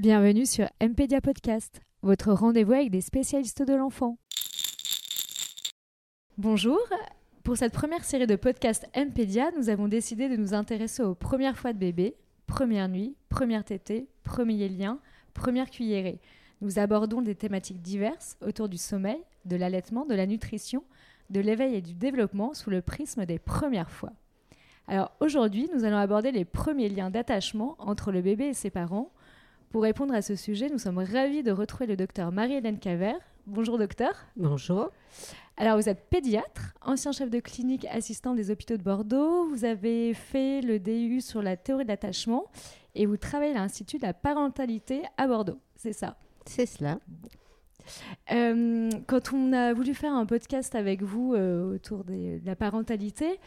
Bienvenue sur MPedia Podcast, votre rendez-vous avec des spécialistes de l'enfant. Bonjour, pour cette première série de podcasts MPedia, nous avons décidé de nous intéresser aux premières fois de bébé, première nuit, première tétée, premier lien, première cuillerée. Nous abordons des thématiques diverses autour du sommeil, de l'allaitement, de la nutrition, de l'éveil et du développement sous le prisme des premières fois. Alors aujourd'hui, nous allons aborder les premiers liens d'attachement entre le bébé et ses parents. Pour répondre à ce sujet, nous sommes ravis de retrouver le docteur Marie-Hélène Cavert. Bonjour docteur. Bonjour. Alors vous êtes pédiatre, ancien chef de clinique assistant des hôpitaux de Bordeaux. Vous avez fait le DU sur la théorie de l'attachement et vous travaillez à l'Institut de la parentalité à Bordeaux. C'est ça C'est cela. Euh, quand on a voulu faire un podcast avec vous euh, autour des- de la parentalité,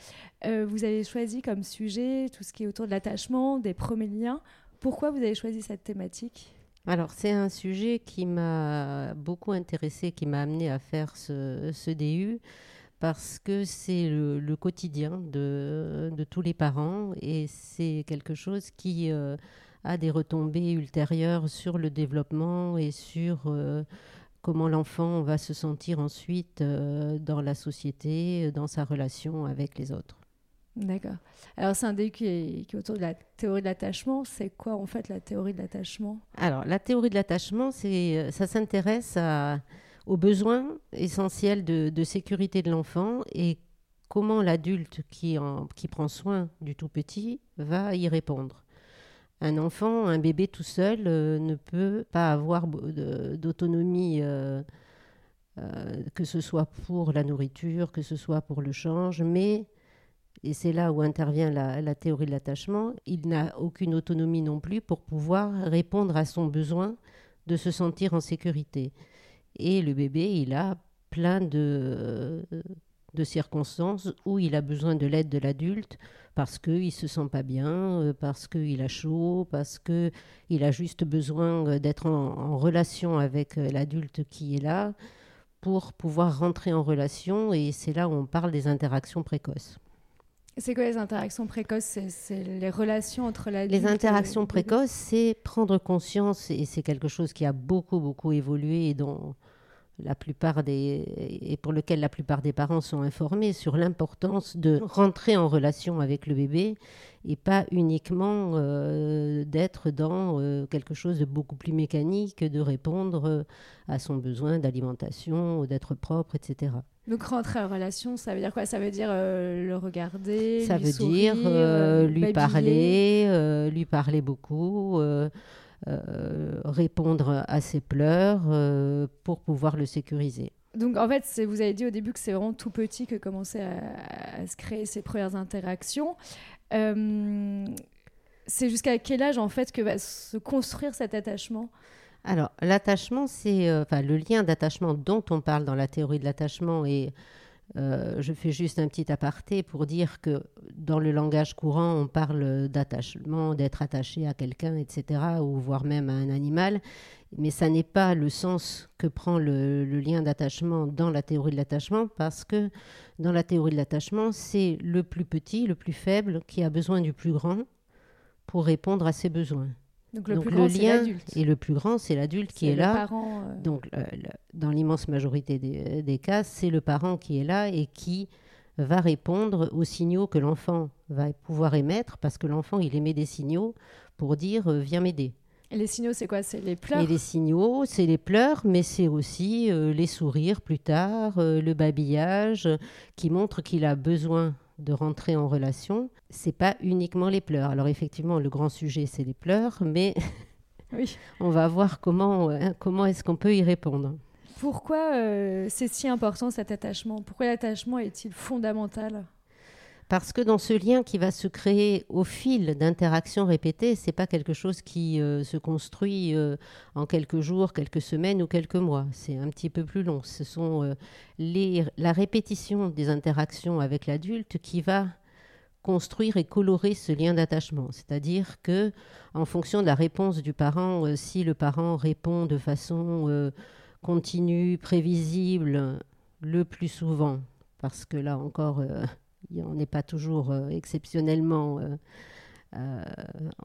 euh, vous avez choisi comme sujet tout ce qui est autour de l'attachement, des premiers liens. Pourquoi vous avez choisi cette thématique? Alors, c'est un sujet qui m'a beaucoup intéressé, qui m'a amené à faire ce, ce DU, parce que c'est le, quotidien de, de tous les parents et c'est quelque chose qui euh, a des retombées ultérieures sur le développement et sur euh, comment l'enfant va se sentir ensuite euh, dans la société, dans sa relation avec les autres. D'accord. Alors c'est un DU qui est, autour de la théorie de l'attachement. C'est quoi en fait la théorie de l'attachement? Alors, la théorie de l'attachement, c'est, ça s'intéresse aux besoins essentiels de, sécurité de l'enfant et comment l'adulte qui, qui prend soin du tout petit va y répondre. Un enfant, un bébé tout seul euh, ne peut pas avoir d'autonomie, euh, euh, que ce soit pour la nourriture, que ce soit pour le change, mais, et c'est là où intervient la, théorie de l'attachement, il n'a aucune autonomie non plus pour pouvoir répondre à son besoin de se sentir en sécurité. Et le bébé, il a plein de, de circonstances où il a besoin de l'aide de l'adulte parce qu'il ne se sent pas bien, euh, parce qu'il a chaud, parce qu'il a juste besoin euh, d'être en, en relation avec euh, l'adulte qui est là pour pouvoir rentrer en relation. Et c'est là où on parle des interactions précoces. C'est quoi les interactions précoces? C'est- les relations entre l'adulte Les interactions précoces, c'est prendre conscience, et c'est quelque chose qui a beaucoup, beaucoup évolué et dont la plupart des, et pour lequel la plupart des parents sont informés sur l'importance de rentrer en relation avec le bébé et pas uniquement euh, d'être dans euh, quelque chose de beaucoup plus mécanique, de répondre euh, à son besoin d'alimentation, d'être propre, etc. Donc rentrer en relation, ça veut dire quoi? Ça veut dire euh, le regarder, Ça lui veut sourire, dire lui babiller? parler, lui parler beaucoup, euh, répondre à ses pleurs euh, pour pouvoir le sécuriser. Donc en fait, vous avez dit au début que c'est vraiment tout petit que commençaient à, à se créer ces premières interactions. Euh, c'est jusqu'à quel âge en fait que va se construire cet attachement? Alors, l'attachement, c'est enfin le lien d'attachement dont on parle dans la théorie de l'attachement et euh, je fais juste un petit aparté pour dire que dans le langage courant, on parle d'attachement, d'être attaché à quelqu'un, etc., ou voire même à un animal, mais ça n'est pas le sens que prend le, le lien d'attachement dans la théorie de l'attachement, parce que dans la théorie de l'attachement, c'est le plus petit, le plus faible, qui a besoin du plus grand pour répondre à ses besoins. Donc le Donc plus le grand, c'est lien et le plus grand, c'est l'adulte qui est là. parent, euh, Donc, euh, dans l'immense majorité des, des cas, c'est le parent qui est là et qui va répondre aux signaux que l'enfant va pouvoir émettre, parce que l'enfant, il émet des signaux pour dire euh, viens m'aider. Et les signaux, c'est quoi? C'est les pleurs? Et les signaux, c'est les pleurs, mais c'est aussi euh, les sourires plus tard, euh, le babillage, qui montre qu'il a besoin de rentrer en relation. C'est pas uniquement les pleurs. Alors effectivement, le grand sujet, c'est les pleurs, mais Oui. on va voir comment, euh, comment est-ce qu'on peut y répondre. Pourquoi euh, c'est si important cet attachement? Pourquoi l'attachement est-il fondamental? Parce que dans ce lien qui va se créer au fil d'interactions répétées, c'est pas quelque chose qui euh, se construit euh, en quelques jours, quelques semaines ou quelques mois. C'est un petit peu plus long. Ce sont euh, la répétition des interactions avec l'adulte qui va construire et colorer ce lien d'attachement. C'est-à-dire que, en fonction de la réponse du parent, si le parent répond de façon continue, prévisible, le plus souvent, parce que là encore, on n'est pas toujours euh, exceptionnellement euh, euh,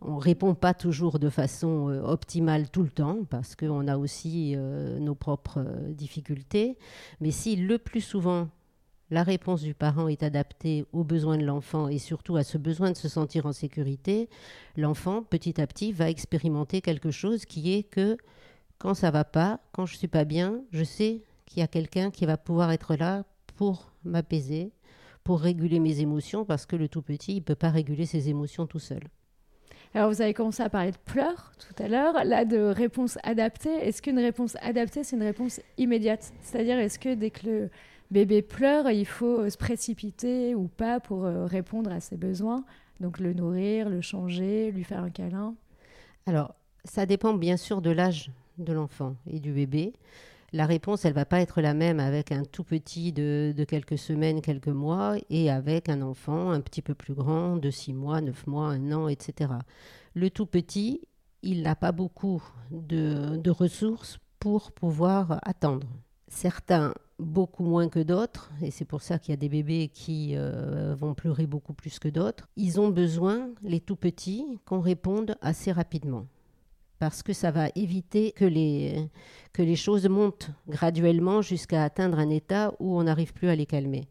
on répond pas toujours de façon optimale tout le temps parce qu'on a aussi nos propres difficultés. Mais si le plus souvent la réponse du parent est adaptée aux besoins de l'enfant et surtout à ce besoin de se sentir en sécurité, l'enfant petit à petit va expérimenter quelque chose qui est que quand ça va pas, quand je suis pas bien, je sais qu'il y a quelqu'un qui va pouvoir être là pour m'apaiser, pour réguler mes émotions parce que le tout petit, il peut pas réguler ses émotions tout seul. Alors, vous avez commencé à parler de pleurs tout à l'heure, là de réponse adaptée. Est-ce qu'une réponse adaptée, c'est une réponse immédiate? C'est-à-dire, est-ce que dès que le bébé pleure, il faut se précipiter ou pas pour euh, répondre à ses besoins? Donc, le nourrir, le changer, lui faire un câlin? Alors, ça dépend bien sûr de l'âge de l'enfant et du bébé la réponse, elle va pas être la même avec un tout petit de, quelques semaines, quelques mois, et avec un enfant un petit peu plus grand, de six mois, neuf mois, un an, etc. Le tout petit, il n'a pas beaucoup de, ressources pour pouvoir attendre. Certains beaucoup moins que d'autres, et c'est pour ça qu'il y a des bébés qui euh, vont pleurer beaucoup plus que d'autres, ils ont besoin, les tout petits, qu'on réponde assez rapidement parce que ça va éviter que les, que les choses montent graduellement jusqu'à atteindre un état où on n'arrive plus à les calmer.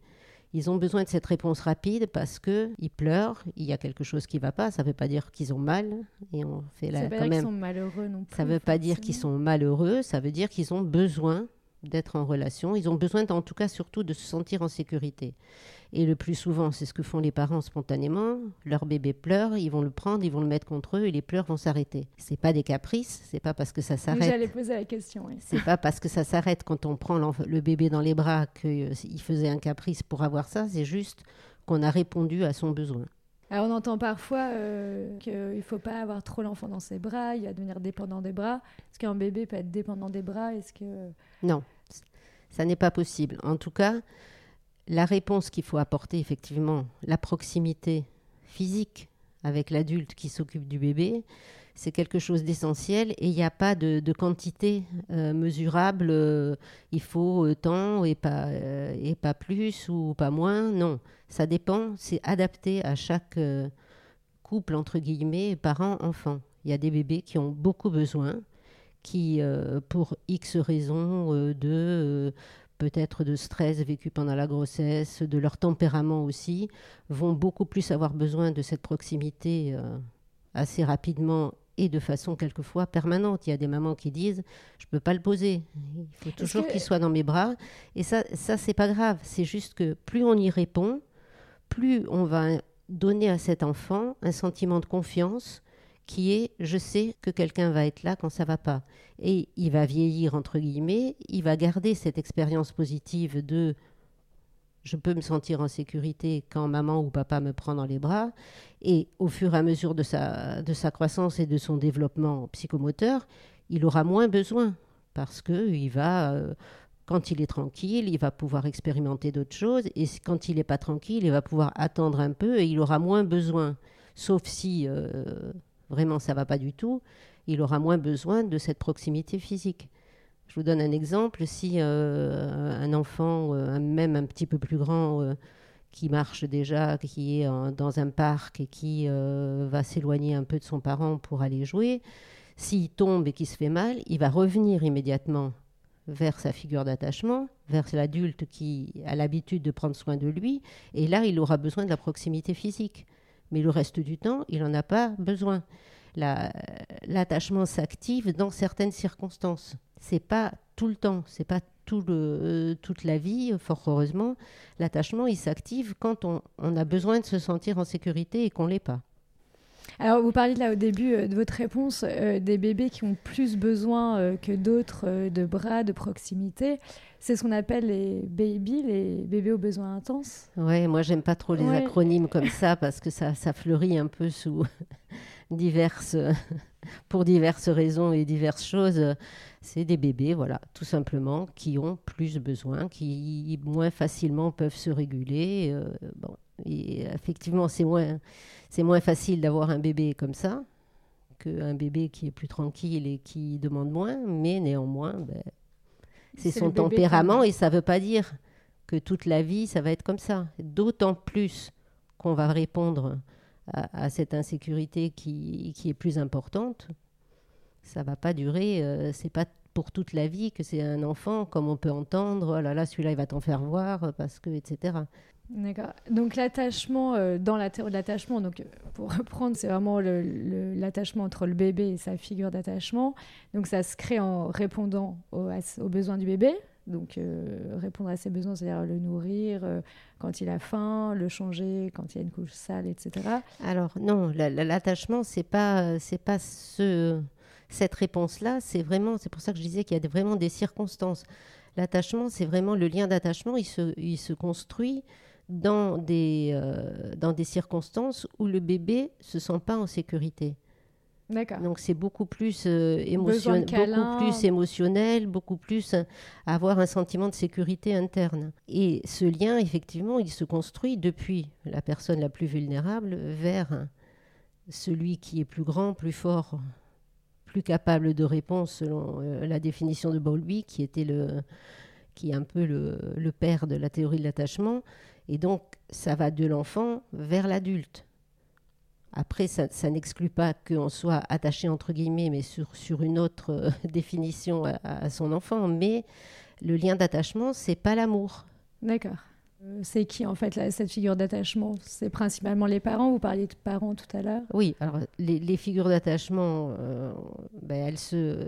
Ils ont besoin de cette réponse rapide parce qu'ils pleurent, il y a quelque chose qui ne va pas. Ça ne veut pas dire qu'ils ont mal. Et on fait ça veut dire sont malheureux non plus. Ça ne veut pas dire qu'ils sont malheureux, ça veut dire qu'ils ont besoin d'être en relation. Ils ont besoin, en tout cas, surtout de se sentir en sécurité. Et le plus souvent, c'est ce que font les parents spontanément. Leur bébé pleure, ils vont le prendre, ils vont le mettre contre eux et les pleurs vont s'arrêter. C'est pas des caprices, c'est pas parce que ça s'arrête. J'allais poser la question. Oui. C'est pas parce que ça s'arrête quand on prend le bébé dans les bras qu'il faisait un caprice pour avoir ça. C'est juste qu'on a répondu à son besoin. Alors on entend parfois euh, qu'il ne faut pas avoir trop l'enfant dans ses bras, il va devenir dépendant des bras. Est-ce qu'un bébé peut être dépendant des bras? Est-ce que non, ça n'est pas possible. En tout cas, la réponse qu'il faut apporter, effectivement, la proximité physique avec l'adulte qui s'occupe du bébé, c'est quelque chose d'essentiel et il n'y a pas de, quantité euh, mesurable, euh, il faut euh, tant et pas, et pas plus ou pas moins. Non, ça dépend, c'est adapté à chaque couple, entre guillemets, parents-enfants. Il y a des bébés qui ont beaucoup besoin, qui, pour X raisons de peut-être de stress vécu pendant la grossesse, de leur tempérament aussi, vont beaucoup plus avoir besoin de cette proximité euh, assez rapidement et de façon quelquefois permanente. Il y a des mamans qui disent je ne peux pas le poser, il faut toujours qu'il soit dans mes bras. Et ça, ça c'est pas grave. C'est juste que plus on y répond, plus on va donner à cet enfant un sentiment de confiance qui est je sais que quelqu'un va être là quand ça va pas. Et il va vieillir, entre guillemets, il va garder cette expérience positive de je peux me sentir en sécurité quand maman ou papa me prend dans les bras. Et au fur et à mesure de sa, de sa croissance et de son développement psychomoteur, il aura moins besoin parce que il va, euh, quand il est tranquille, il va pouvoir expérimenter d'autres choses. Et quand il n'est pas tranquille, il va pouvoir attendre un peu et il aura moins besoin. Sauf si euh, vraiment ça va pas du tout, il aura moins besoin de cette proximité physique. Je vous donne un exemple. Si euh, un enfant, euh, même un petit peu plus grand, euh, qui marche déjà, qui est dans un parc et qui va s'éloigner un peu de son parent pour aller jouer, s'il tombe et qu'il se fait mal, il va revenir immédiatement vers sa figure d'attachement, vers l'adulte qui a l'habitude de prendre soin de lui, et là, il aura besoin de la proximité physique mais le reste du temps, il n'en a pas besoin. L'attachement s'active dans certaines circonstances. C'est pas tout le temps, c'est pas euh, toute la vie, fort heureusement. L'attachement, il s'active quand on, on, a besoin de se sentir en sécurité et qu'on l'est pas. Alors, vous parliez là au début euh, de votre réponse euh, des bébés qui ont plus besoin euh, que d'autres de bras, de proximité. C'est ce qu'on appelle les baby, les bébés aux besoins intenses. Oui, moi, j'aime pas trop les acronymes comme ça parce que ça, ça fleurit un peu sous diverses, pour diverses raisons et diverses choses. C'est des bébés, voilà, tout simplement, qui ont plus besoin, qui moins facilement peuvent se réguler. bon, et effectivement, c'est moins c'est moins facile d'avoir un bébé comme ça qu'un bébé qui est plus tranquille et qui demande moins, mais néanmoins, ben, c'est son tempérament et ça ne veut pas dire que toute la vie, ça va être comme ça. D'autant plus qu'on va répondre à, cette insécurité qui, qui, est plus importante, ça va pas durer. Euh, c'est pas pour toute la vie que c'est un enfant, comme on peut entendre. Oh là là, celui-là, il va t'en faire voir parce que, etc. D'accord. Donc l'attachement, euh, dans la l'attachement, donc pour reprendre, c'est vraiment l'attachement entre le bébé et sa figure d'attachement. Donc ça se crée en répondant aux, besoins du bébé. Donc euh, répondre à ses besoins, c'est-à-dire le nourrir euh, quand il a faim, le changer quand il y a une couche sale, etc. Alors non, l'attachement, c'est pas, c'est pas ce, cette réponse-là. C'est vraiment, c'est pour ça que je disais qu'il y a vraiment des circonstances. L'attachement, c'est vraiment le lien d'attachement. Il se, il se construit dans des, euh, dans des circonstances où le bébé se sent pas en sécurité. Donc c'est beaucoup plus euh, émotionnel, beaucoup plus émotionnel, beaucoup plus euh, avoir un sentiment de sécurité interne. Et ce lien, effectivement, il se construit depuis la personne la plus vulnérable vers celui qui est plus grand, plus fort, plus capable de réponse selon la définition de Bowlby, qui était le qui est un peu le, le père de la théorie de l'attachement, et donc, ça va de l'enfant vers l'adulte. Après, ça, n'exclut pas qu'on soit attaché, entre guillemets, mais sur, sur une autre euh, définition à, son enfant. Mais le lien d'attachement, c'est pas l'amour. D'accord. Euh, c'est qui, en fait, cette figure d'attachement? C'est principalement les parents? Vous parliez de parents tout à l'heure Oui, alors les, figures d'attachement, euh, ben, elles, se,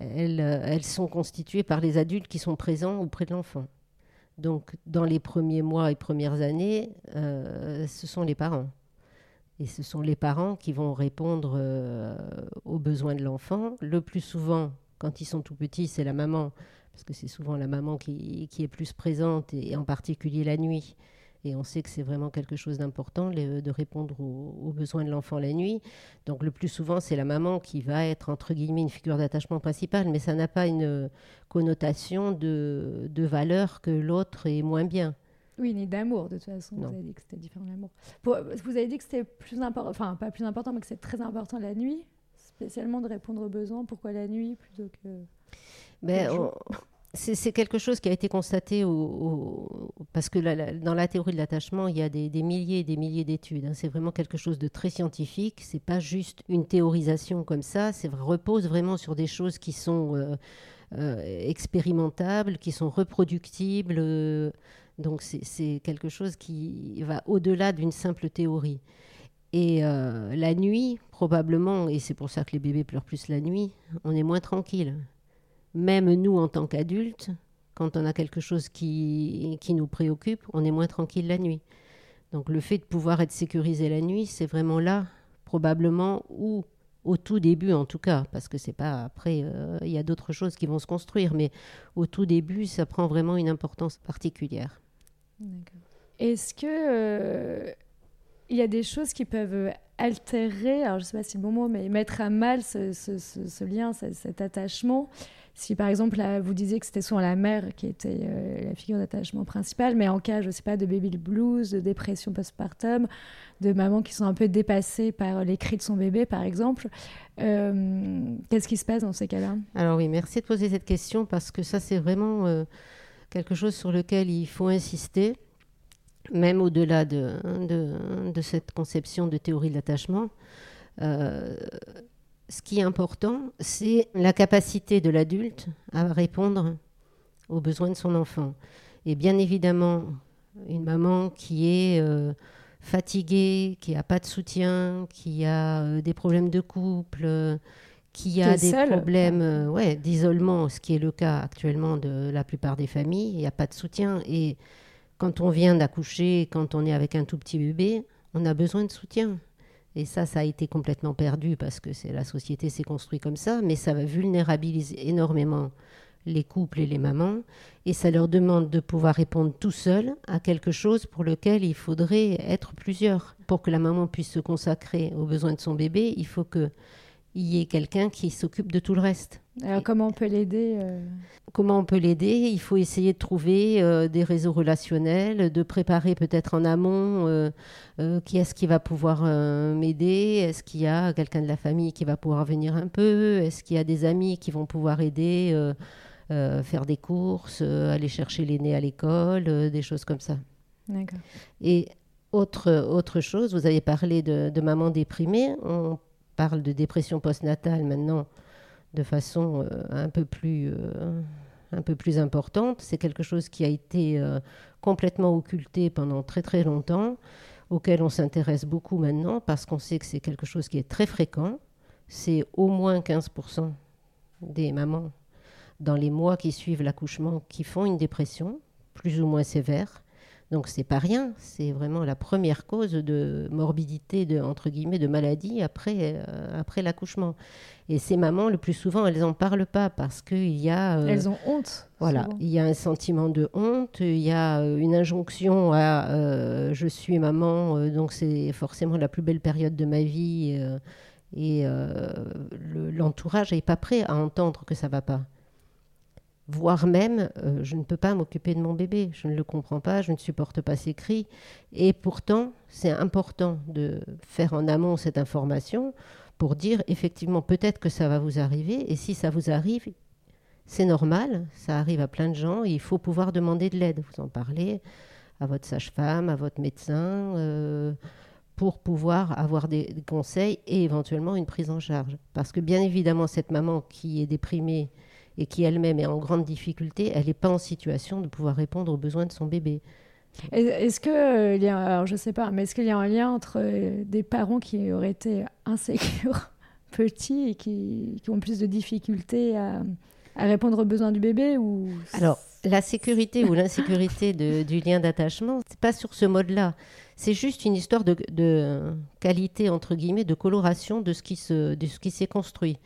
elles, elles sont constituées par les adultes qui sont présents auprès de l'enfant. Donc, dans les premiers mois et premières années, euh, ce sont les parents. Et ce sont les parents qui vont répondre euh, aux besoins de l'enfant. Le plus souvent, quand ils sont tout petits, c'est la maman, parce que c'est souvent la maman qui, qui, est plus présente, et en particulier la nuit. Et on sait que c'est vraiment quelque chose d'important de répondre aux, besoins de l'enfant la nuit. Donc le plus souvent, c'est la maman qui va être, entre guillemets, une figure d'attachement principale, mais ça n'a pas une connotation de, de valeur que l'autre est moins bien. Oui, ni d'amour, de toute façon. Vous avez dit que c'était différent de l'amour. Vous avez dit que c'était plus important, enfin, pas plus important, mais que c'est très important la nuit, spécialement de répondre aux besoins. Pourquoi la nuit plutôt que. Ben, c'est quelque chose qui a été constaté parce que dans la théorie de l'attachement, il y a des, milliers et des milliers d'études. Hein. C'est vraiment quelque chose de très scientifique. C'est pas juste une théorisation comme ça. C'est repose vraiment sur des choses qui sont euh, euh, expérimentables, qui sont reproductibles. Euh. donc c'est quelque chose qui va au-delà d'une simple théorie. Et la nuit, probablement, et c'est pour ça que les bébés pleurent plus la nuit, on est moins tranquille même nous en tant qu'adultes, quand on a quelque chose qui, qui nous préoccupe, on est moins tranquille la nuit. Donc le fait de pouvoir être sécurisé la nuit, c'est vraiment là, probablement, ou au tout début en tout cas, parce que c'est pas après, euh, il y a d'autres choses qui vont se construire, mais au tout début, ça prend vraiment une importance particulière. Est-ce que euh, il y a des choses qui peuvent altérer, alors je sais pas si c'est le bon mot, mais mettre à mal ce, ce, lien, cet attachement si par exemple, vous disiez que c'était souvent la mère qui était euh, la figure d'attachement principale, mais en cas, je ne sais pas, de baby blues, de dépression postpartum, de mamans qui sont un peu dépassées par les cris de son bébé, par exemple, euh, qu'est-ce qui se passe dans ces cas-là? Alors oui, merci de poser cette question parce que ça, c'est vraiment euh, quelque chose sur lequel il faut insister, même au-delà de, de, de, cette conception de théorie de l'attachement ce qui est important, c'est la capacité de l'adulte à répondre aux besoins de son enfant. Et bien évidemment, une maman qui est euh, fatiguée, qui n'a pas de soutien, qui a euh, des problèmes de couple, qui a des problèmes euh, ouais, d'isolement, ce qui est le cas actuellement de la plupart des familles, il n'y a pas de soutien. Et quand on vient d'accoucher, quand on est avec un tout petit bébé, on a besoin de soutien. Et ça, ça a été complètement perdu parce que la société s'est construite comme ça, mais ça va vulnérabiliser énormément les couples et les mamans, et ça leur demande de pouvoir répondre tout seul à quelque chose pour lequel il faudrait être plusieurs. Pour que la maman puisse se consacrer aux besoins de son bébé, il faut que il y ait quelqu'un qui s'occupe de tout le reste. Alors comment on peut l'aider euh? Comment on peut l'aider? Il faut essayer de trouver euh, des réseaux relationnels, de préparer peut-être en amont euh, qui est-ce qui va pouvoir m'aider? Est-ce qu'il y a quelqu'un de la famille qui va pouvoir venir un peu? Est-ce qu'il y a des amis qui vont pouvoir aider faire des courses, aller chercher l'aîné à l'école, des choses comme ça? D'accord. Et autre, autre chose, vous avez parlé de, de maman déprimée. On parle de dépression postnatale maintenant de façon euh, un, peu plus, euh, un peu plus importante. C'est quelque chose qui a été euh, complètement occulté pendant très très longtemps, auquel on s'intéresse beaucoup maintenant parce qu'on sait que c'est quelque chose qui est très fréquent. C'est au moins 15% des mamans dans les mois qui suivent l'accouchement qui font une dépression, plus ou moins sévère. Donc c'est pas rien, c'est vraiment la première cause de morbidité, de, entre guillemets, de maladie après, euh, après l'accouchement. Et ces mamans, le plus souvent, elles n'en parlent pas parce qu'il y a... Euh, elles ont honte. Voilà, il y a un sentiment de honte, il y a euh, une injonction à je suis maman, donc c'est forcément la plus belle période de ma vie. et l'entourage n'est pas prêt à entendre que ça va pas voire même euh, je ne peux pas m'occuper de mon bébé, je ne le comprends pas, je ne supporte pas ses cris. Et pourtant, c'est important de faire en amont cette information pour dire effectivement peut-être que ça va vous arriver, et si ça vous arrive, c'est normal, ça arrive à plein de gens, il faut pouvoir demander de l'aide, vous en parlez à votre sage-femme, à votre médecin. Euh, pour pouvoir avoir des, des conseils et éventuellement une prise en charge. Parce que bien évidemment, cette maman qui est déprimée, et qui elle-même est en grande difficulté, elle n'est pas en situation de pouvoir répondre aux besoins de son bébé. Est-ce que euh, il y a, alors je sais pas, mais est-ce qu'il y a un lien entre euh, des parents qui auraient été insécures petits et qui, qui, ont plus de difficultés à, à, répondre aux besoins du bébé ou Alors la sécurité ou l'insécurité du lien d'attachement, c'est pas sur ce mode-là. C'est juste une histoire de, de, qualité entre guillemets, de coloration de ce qui se, de ce qui s'est construit.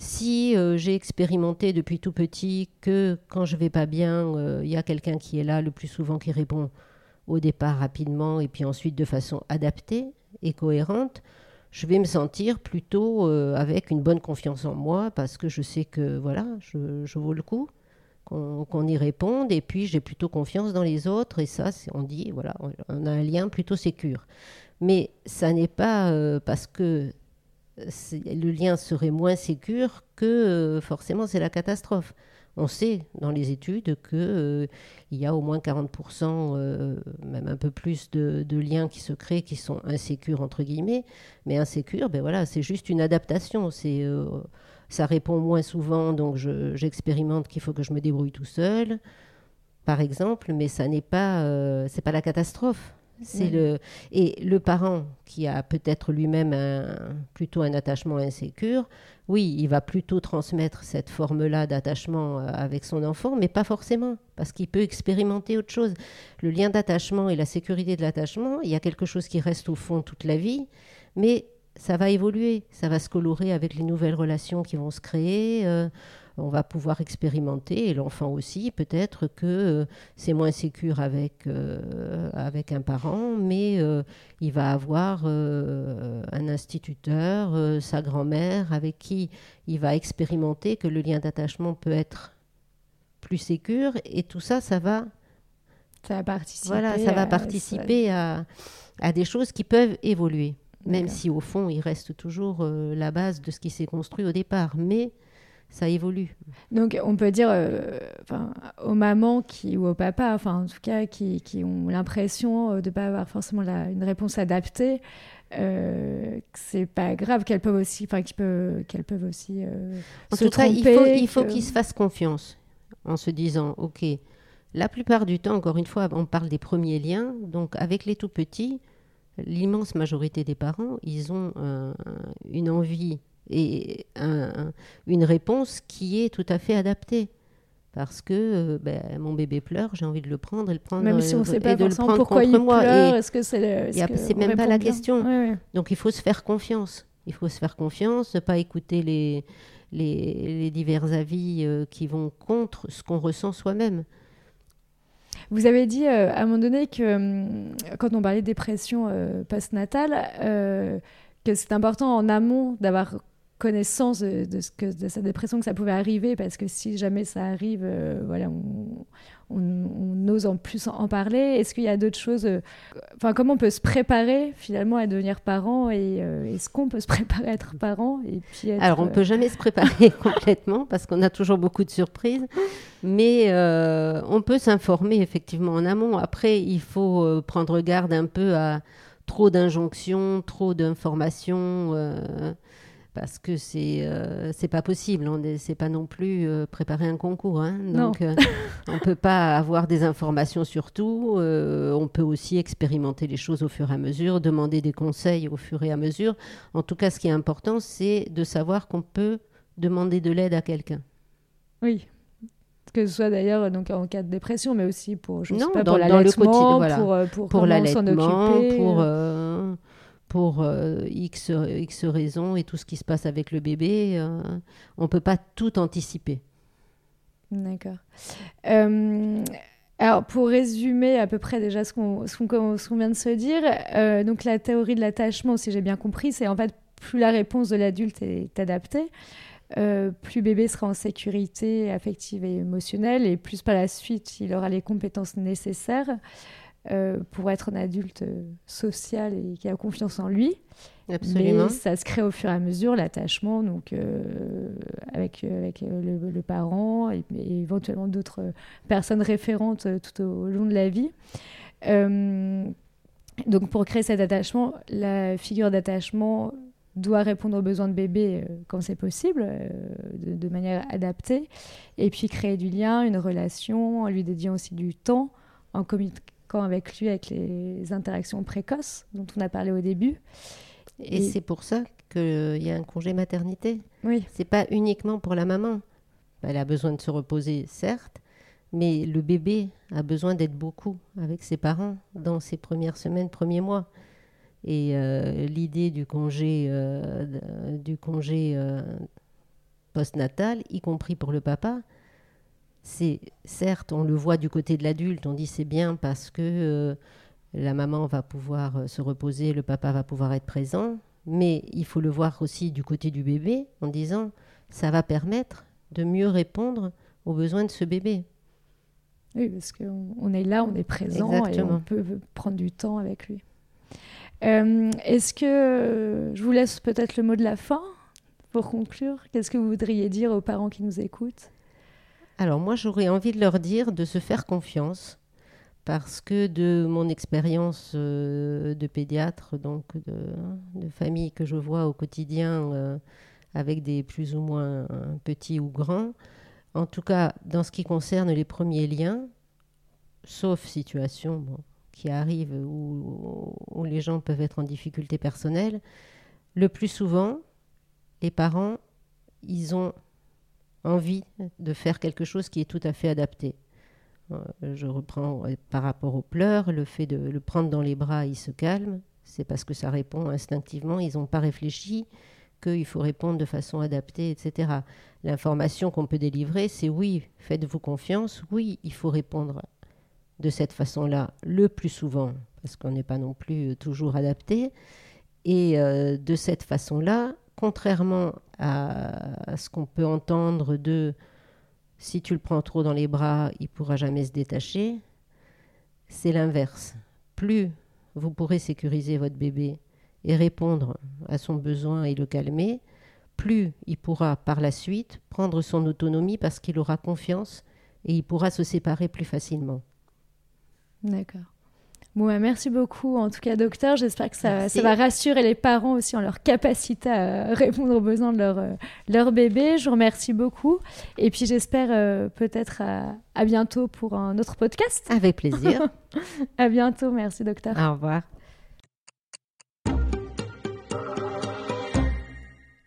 Si euh, j'ai expérimenté depuis tout petit que quand je vais pas bien, il euh, y a quelqu'un qui est là le plus souvent qui répond au départ rapidement et puis ensuite de façon adaptée et cohérente, je vais me sentir plutôt euh, avec une bonne confiance en moi parce que je sais que voilà, je, je le coup qu'on y réponde et puis j'ai plutôt confiance dans les autres et ça, on dit voilà, on a un lien plutôt sécure. Mais ça n'est pas parce que le lien serait moins sécur que euh, forcément c'est la catastrophe. On sait dans les études qu'il euh, y a au moins 40%, euh, même un peu plus de, liens qui se créent qui sont insécures, entre guillemets. Mais insécures, ben voilà, c'est juste une adaptation. C'est, ça répond moins souvent, donc j'expérimente qu'il faut que je me débrouille tout seul, par exemple, mais ça n'est pas, c'est pas la catastrophe. C'est le et le parent qui a peut-être lui-même plutôt un attachement insécure, oui, il va plutôt transmettre cette forme-là d'attachement euh, avec son enfant, mais pas forcément, parce qu'il peut expérimenter autre chose. Le lien d'attachement et la sécurité de l'attachement, il y a quelque chose qui reste au fond toute la vie, mais ça va évoluer, ça va se colorer avec les nouvelles relations qui vont se créer. Euh, on va pouvoir expérimenter, et l'enfant aussi, peut-être que euh, c'est moins sécure avec, euh, avec un parent, mais euh, il va avoir un instituteur, sa grand-mère, avec qui il va expérimenter que le lien d'attachement peut être plus sécure, et tout ça, ça va... Ça va participer, voilà, ça va participer à, à des choses qui peuvent évoluer même si au fond il reste toujours la base de ce qui s'est construit au départ. Mais ça évolue. Donc on peut dire euh, aux mamans qui, ou aux papas, enfin en tout cas qui, qui ont l'impression euh, de ne pas avoir forcément la, une réponse adaptée, euh, c'est pas grave qu'elles peuvent aussi, enfin qu'elles peuvent, qu'elles peuvent aussi euh, en se tout cas, il faut, il faut qu'ils se fassent confiance en se disant ok. La plupart du temps, encore une fois, on parle des premiers liens. Donc, avec les tout petits, l'immense majorité des parents, ils ont une envie et une réponse qui est tout à fait adaptée. Parce que euh, ben, mon bébé pleure, j'ai envie de le prendre et le prendre Même si on ne sait pas forcément pourquoi il moi. pleure, est-ce que c'est C'est même pas la question. Donc il faut se faire confiance. Il faut se faire confiance, ne pas écouter les, les, divers avis euh, qui vont contre ce qu'on ressent soi-même. Vous avez dit euh, à un moment donné que hum, quand on parlait de dépression postnatale, que c'est important en amont d'avoir connaissance de, ce que, de cette dépression que ça pouvait arriver parce que si jamais ça arrive, euh, voilà, on, ose en plus en parler Est-ce qu'il y a d'autres choses euh, Enfin, comment on peut se préparer finalement à devenir parent Et euh, est-ce qu'on peut se préparer à être parent et puis Alors, on ne peut jamais se préparer complètement parce qu'on a toujours beaucoup de surprises. Mais on peut s'informer effectivement en amont. Après, il faut prendre garde un peu à trop d'injonctions, trop d'informations parce que c'est euh, c'est pas possible. On c'est pas non plus euh, préparer un concours. Hein. Donc, euh, on peut pas avoir des informations sur tout. on peut aussi expérimenter les choses au fur et à mesure, demander des conseils au fur et à mesure. En tout cas, ce qui est important, c'est de savoir qu'on peut demander de l'aide à quelqu'un. Oui. Que ce soit d'ailleurs donc en cas de dépression, mais aussi pour je non, sais pas, dans, pour l'allaitement, voilà. pour, pour, pour l'allaitement, pour pour euh, X, X raisons et tout ce qui se passe avec le bébé. Euh, on ne peut pas tout anticiper. D'accord. Euh, alors, pour résumer à peu près déjà ce qu'on qu vient de se dire, donc la théorie de l'attachement, si j'ai bien compris, c'est en fait plus la réponse de l'adulte est adaptée, plus bébé sera en sécurité affective et émotionnelle, et plus par la suite il aura les compétences nécessaires. Euh, pour être un adulte euh, social et qui a confiance en lui. Absolument. Mais ça se crée au fur et à mesure, l'attachement donc euh, avec, avec le, parent et, éventuellement d'autres personnes référentes tout au, long de la vie. donc pour créer cet attachement, la figure d'attachement doit répondre aux besoins de bébé quand c'est possible, de, de, manière adaptée, et puis créer du lien, une relation, en lui dédiant aussi du temps, en communiquant avec lui, avec les interactions précoces dont on a parlé au début. Et, c'est pour ça qu'il y a un congé maternité. Oui. C'est pas uniquement pour la maman. Elle a besoin de se reposer, certes, mais le bébé a besoin d'être beaucoup avec ses parents dans ses premières semaines, premiers mois. Et euh, l'idée du congé, euh, du congé euh, postnatal, y compris pour le papa, c'est certes, on le voit du côté de l'adulte, on dit c'est bien parce que euh, la maman va pouvoir euh, se reposer, le papa va pouvoir être présent, mais il faut le voir aussi du côté du bébé en disant ça va permettre de mieux répondre aux besoins de ce bébé. Oui, parce qu'on est là, on est présent et on peut prendre du temps avec lui. Euh, est-ce que je vous laisse peut-être le mot de la fin pour conclure Qu'est-ce que vous voudriez dire aux parents qui nous écoutent? Alors moi, j'aurais envie de leur dire de se faire confiance parce que de mon expérience euh, de pédiatre, donc de, famille que je vois au quotidien euh, avec des plus ou moins petits ou grands, en tout cas dans ce qui concerne les premiers liens, sauf situation qui arrive où les gens peuvent être en difficulté personnelle, le plus souvent, les parents, ils ont envie de faire quelque chose qui est tout à fait adapté. Euh, je reprends par rapport aux pleurs, le fait de le prendre dans les bras, il se calme, c'est parce que ça répond instinctivement, ils n'ont pas réfléchi qu'il faut répondre de façon adaptée, etc. L'information qu'on peut délivrer, c'est oui, faites-vous confiance, oui, il faut répondre de cette façon-là le plus souvent, parce qu'on n'est pas non plus toujours adapté, et euh, de cette façon-là, contrairement à, ce qu'on peut entendre de si tu le prends trop dans les bras, il pourra jamais se détacher, c'est l'inverse. Plus vous pourrez sécuriser votre bébé et répondre à son besoin et le calmer, plus il pourra par la suite prendre son autonomie parce qu'il aura confiance et il pourra se séparer plus facilement. D'accord. Bon, bah, merci beaucoup, en tout cas, docteur. J'espère que ça, ça, va rassurer les parents aussi en leur capacité à répondre aux besoins de leur, euh, leur bébé. Je vous remercie beaucoup. Et puis, j'espère euh, peut-être à, à, bientôt pour un autre podcast. Avec plaisir. à bientôt. Merci, docteur. Au revoir.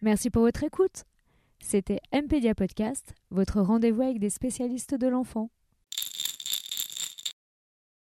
Merci pour votre écoute. C'était MPedia Podcast, votre rendez-vous avec des spécialistes de l'enfant.